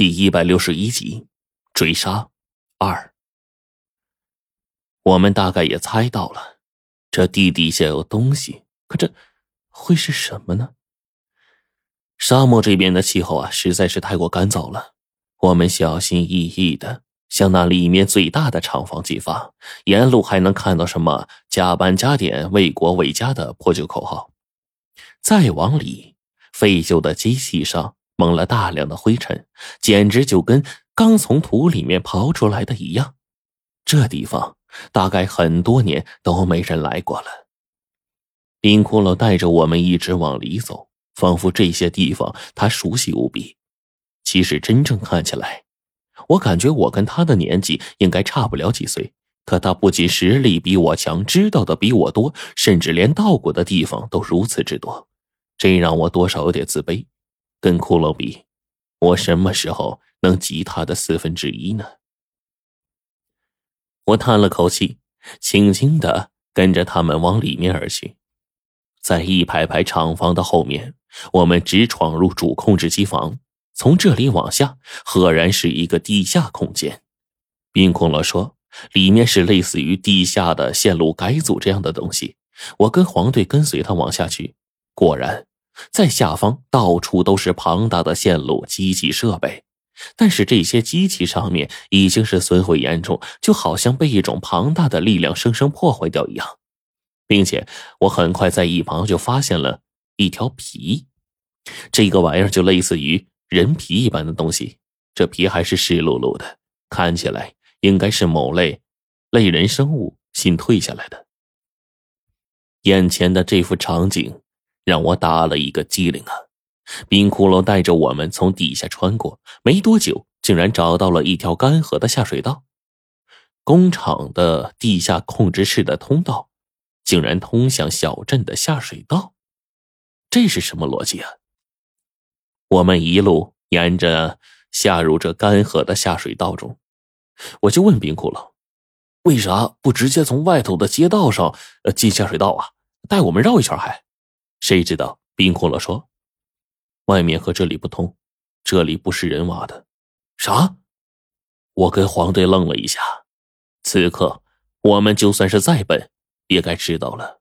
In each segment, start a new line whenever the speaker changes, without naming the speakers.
第一百六十一集，追杀二。我们大概也猜到了，这地底下有东西，可这会是什么呢？沙漠这边的气候啊，实在是太过干燥了。我们小心翼翼的向那里面最大的厂房进发，沿路还能看到什么“加班加点，为国为家”的破旧口号。再往里，废旧的机器上。蒙了大量的灰尘，简直就跟刚从土里面刨出来的一样。这地方大概很多年都没人来过了。冰骷髅带着我们一直往里走，仿佛这些地方他熟悉无比。其实真正看起来，我感觉我跟他的年纪应该差不了几岁。可他不仅实力比我强，知道的比我多，甚至连到过的地方都如此之多，这让我多少有点自卑。跟骷髅比，我什么时候能及他的四分之一呢？我叹了口气，轻轻的跟着他们往里面而去。在一排排厂房的后面，我们直闯入主控制机房。从这里往下，赫然是一个地下空间。冰骷髅说，里面是类似于地下的线路改组这样的东西。我跟黄队跟随他往下去，果然。在下方到处都是庞大的线路、机器设备，但是这些机器上面已经是损毁严重，就好像被一种庞大的力量生生破坏掉一样。并且我很快在一旁就发现了一条皮，这个玩意儿就类似于人皮一般的东西，这皮还是湿漉漉的，看起来应该是某类类人生物新退下来的。眼前的这幅场景。让我打了一个激灵啊！冰骷髅带着我们从底下穿过，没多久，竟然找到了一条干涸的下水道。工厂的地下控制室的通道，竟然通向小镇的下水道，这是什么逻辑啊？我们一路沿着下入这干涸的下水道中，我就问冰骷髅：“为啥不直接从外头的街道上进下水道啊？带我们绕一圈还？”谁知道？冰骷髅说：“外面和这里不通，这里不是人挖的。”啥？我跟黄队愣了一下。此刻，我们就算是再笨，也该知道了。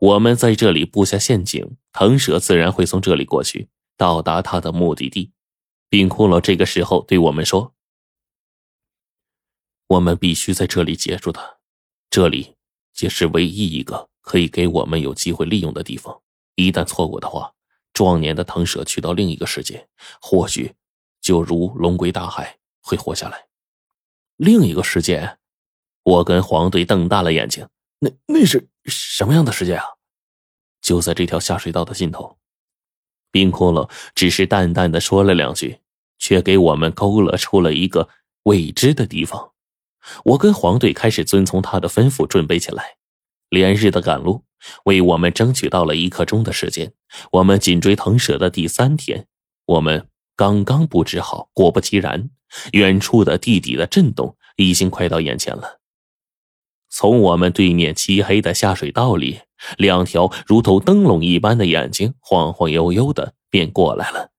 我们在这里布下陷阱，腾蛇自然会从这里过去，到达他的目的地。冰骷髅这个时候对我们说：“我们必须在这里截住他，这里也是唯一一个可以给我们有机会利用的地方。”一旦错过的话，壮年的腾蛇去到另一个世界，或许就如龙归大海，会活下来。另一个世界，我跟黄队瞪大了眼睛，那那是什么样的世界啊？就在这条下水道的尽头。冰骷髅只是淡淡的说了两句，却给我们勾勒出了一个未知的地方。我跟黄队开始遵从他的吩咐，准备起来。连日的赶路，为我们争取到了一刻钟的时间。我们紧追腾蛇的第三天，我们刚刚布置好，果不其然，远处的地底的震动已经快到眼前了。从我们对面漆黑的下水道里，两条如同灯笼一般的眼睛晃晃悠悠的便过来了。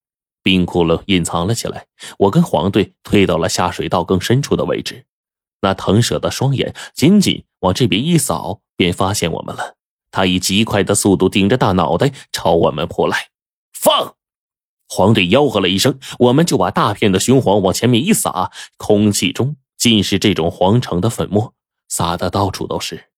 冰窟窿隐藏了起来，我跟黄队退到了下水道更深处的位置。那腾蛇的双眼仅仅往这边一扫。便发现我们了，他以极快的速度顶着大脑袋朝我们扑来。放！黄队吆喝了一声，我们就把大片的雄黄往前面一撒，空气中尽是这种黄橙的粉末，撒的到处都是。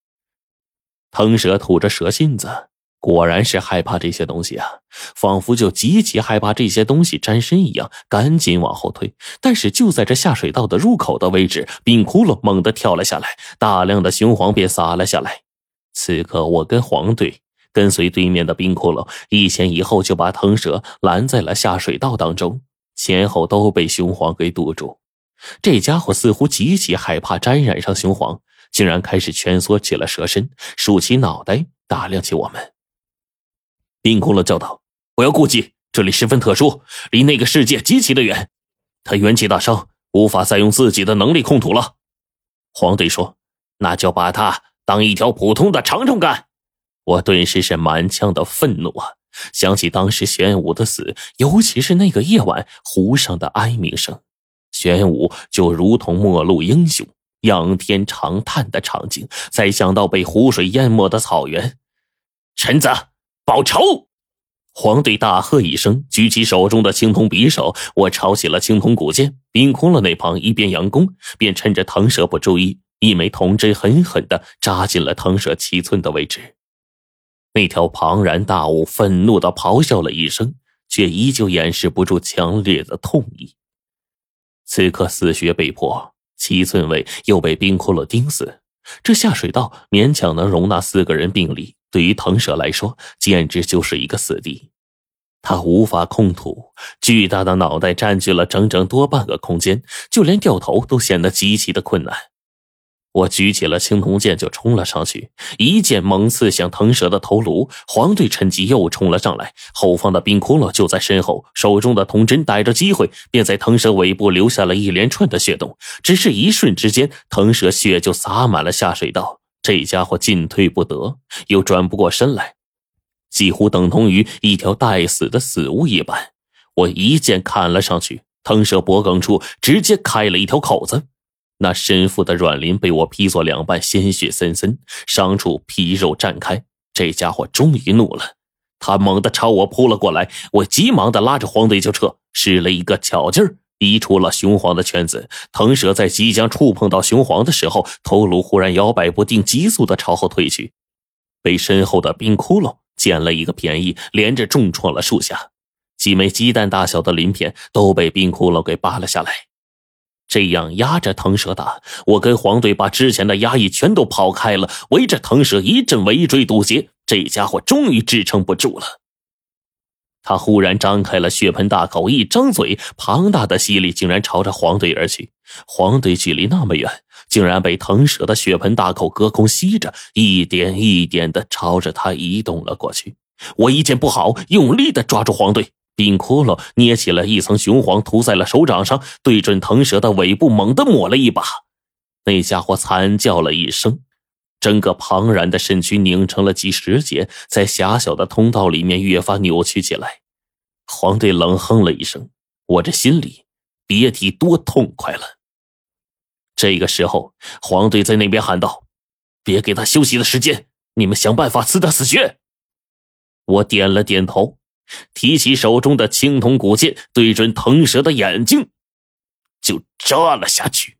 腾蛇吐着蛇信子，果然是害怕这些东西啊，仿佛就极其害怕这些东西沾身一样，赶紧往后退。但是就在这下水道的入口的位置，冰窟窿猛地跳了下来，大量的雄黄便洒了下来。此刻，我跟黄队跟随对面的冰骷髅，一前一后就把腾蛇拦在了下水道当中，前后都被雄黄给堵住。这家伙似乎极其害怕沾染上雄黄，竟然开始蜷缩起了蛇身，竖起脑袋打量起我们。冰骷髅叫道：“不要顾忌，这里十分特殊，离那个世界极其的远，他元气大伤，无法再用自己的能力控土了。”黄队说：“那就把他。”当一条普通的长虫干，我顿时是满腔的愤怒啊！想起当时玄武的死，尤其是那个夜晚湖上的哀鸣声，玄武就如同末路英雄仰天长叹的场景。再想到被湖水淹没的草原，臣子报仇！黄队大喝一声，举起手中的青铜匕首。我抄起了青铜古剑，冰空了那旁一边佯攻，便趁着藤蛇不注意，一枚铜针狠狠的扎进了藤蛇七寸的位置。那条庞然大物愤怒的咆哮了一声，却依旧掩饰不住强烈的痛意。此刻死穴被破，七寸位又被冰窟窿钉死，这下水道勉强能容纳四个人并立。对于藤蛇来说，简直就是一个死地。它无法控土，巨大的脑袋占据了整整多半个空间，就连掉头都显得极其的困难。我举起了青铜剑就冲了上去，一剑猛刺向腾蛇的头颅。黄队趁机又冲了上来，后方的冰窟窿就在身后，手中的铜针逮着机会，便在腾蛇尾部留下了一连串的血洞。只是一瞬之间，腾蛇血就洒满了下水道。这家伙进退不得，又转不过身来，几乎等同于一条待死的死物一般。我一剑砍了上去，腾蛇脖颈处直接开了一条口子，那身负的软鳞被我劈作两半，鲜血森森，伤处皮肉绽开。这家伙终于怒了，他猛地朝我扑了过来，我急忙的拉着黄队就撤，使了一个巧劲儿。移出了雄黄的圈子，藤蛇在即将触碰到雄黄的时候，头颅忽然摇摆不定，急速的朝后退去，被身后的冰窟窿捡了一个便宜，连着重创了数下。几枚鸡蛋大小的鳞片都被冰窟窿给扒了下来。这样压着腾蛇打，我跟黄队把之前的压抑全都抛开了，围着腾蛇一阵围追堵截，这家伙终于支撑不住了。他忽然张开了血盆大口，一张嘴，庞大的吸力竟然朝着黄队而去。黄队距离那么远，竟然被腾蛇的血盆大口隔空吸着，一点一点的朝着他移动了过去。我一见不好，用力的抓住黄队，冰窟窿捏起了一层雄黄，涂在了手掌上，对准腾蛇的尾部猛地抹了一把。那家伙惨叫了一声。整个庞然的身躯拧成了几十节，在狭小的通道里面越发扭曲起来。黄队冷哼了一声，我这心里别提多痛快了。这个时候，黄队在那边喊道：“别给他休息的时间，你们想办法刺他死穴。”我点了点头，提起手中的青铜古剑，对准腾蛇的眼睛，就扎了下去。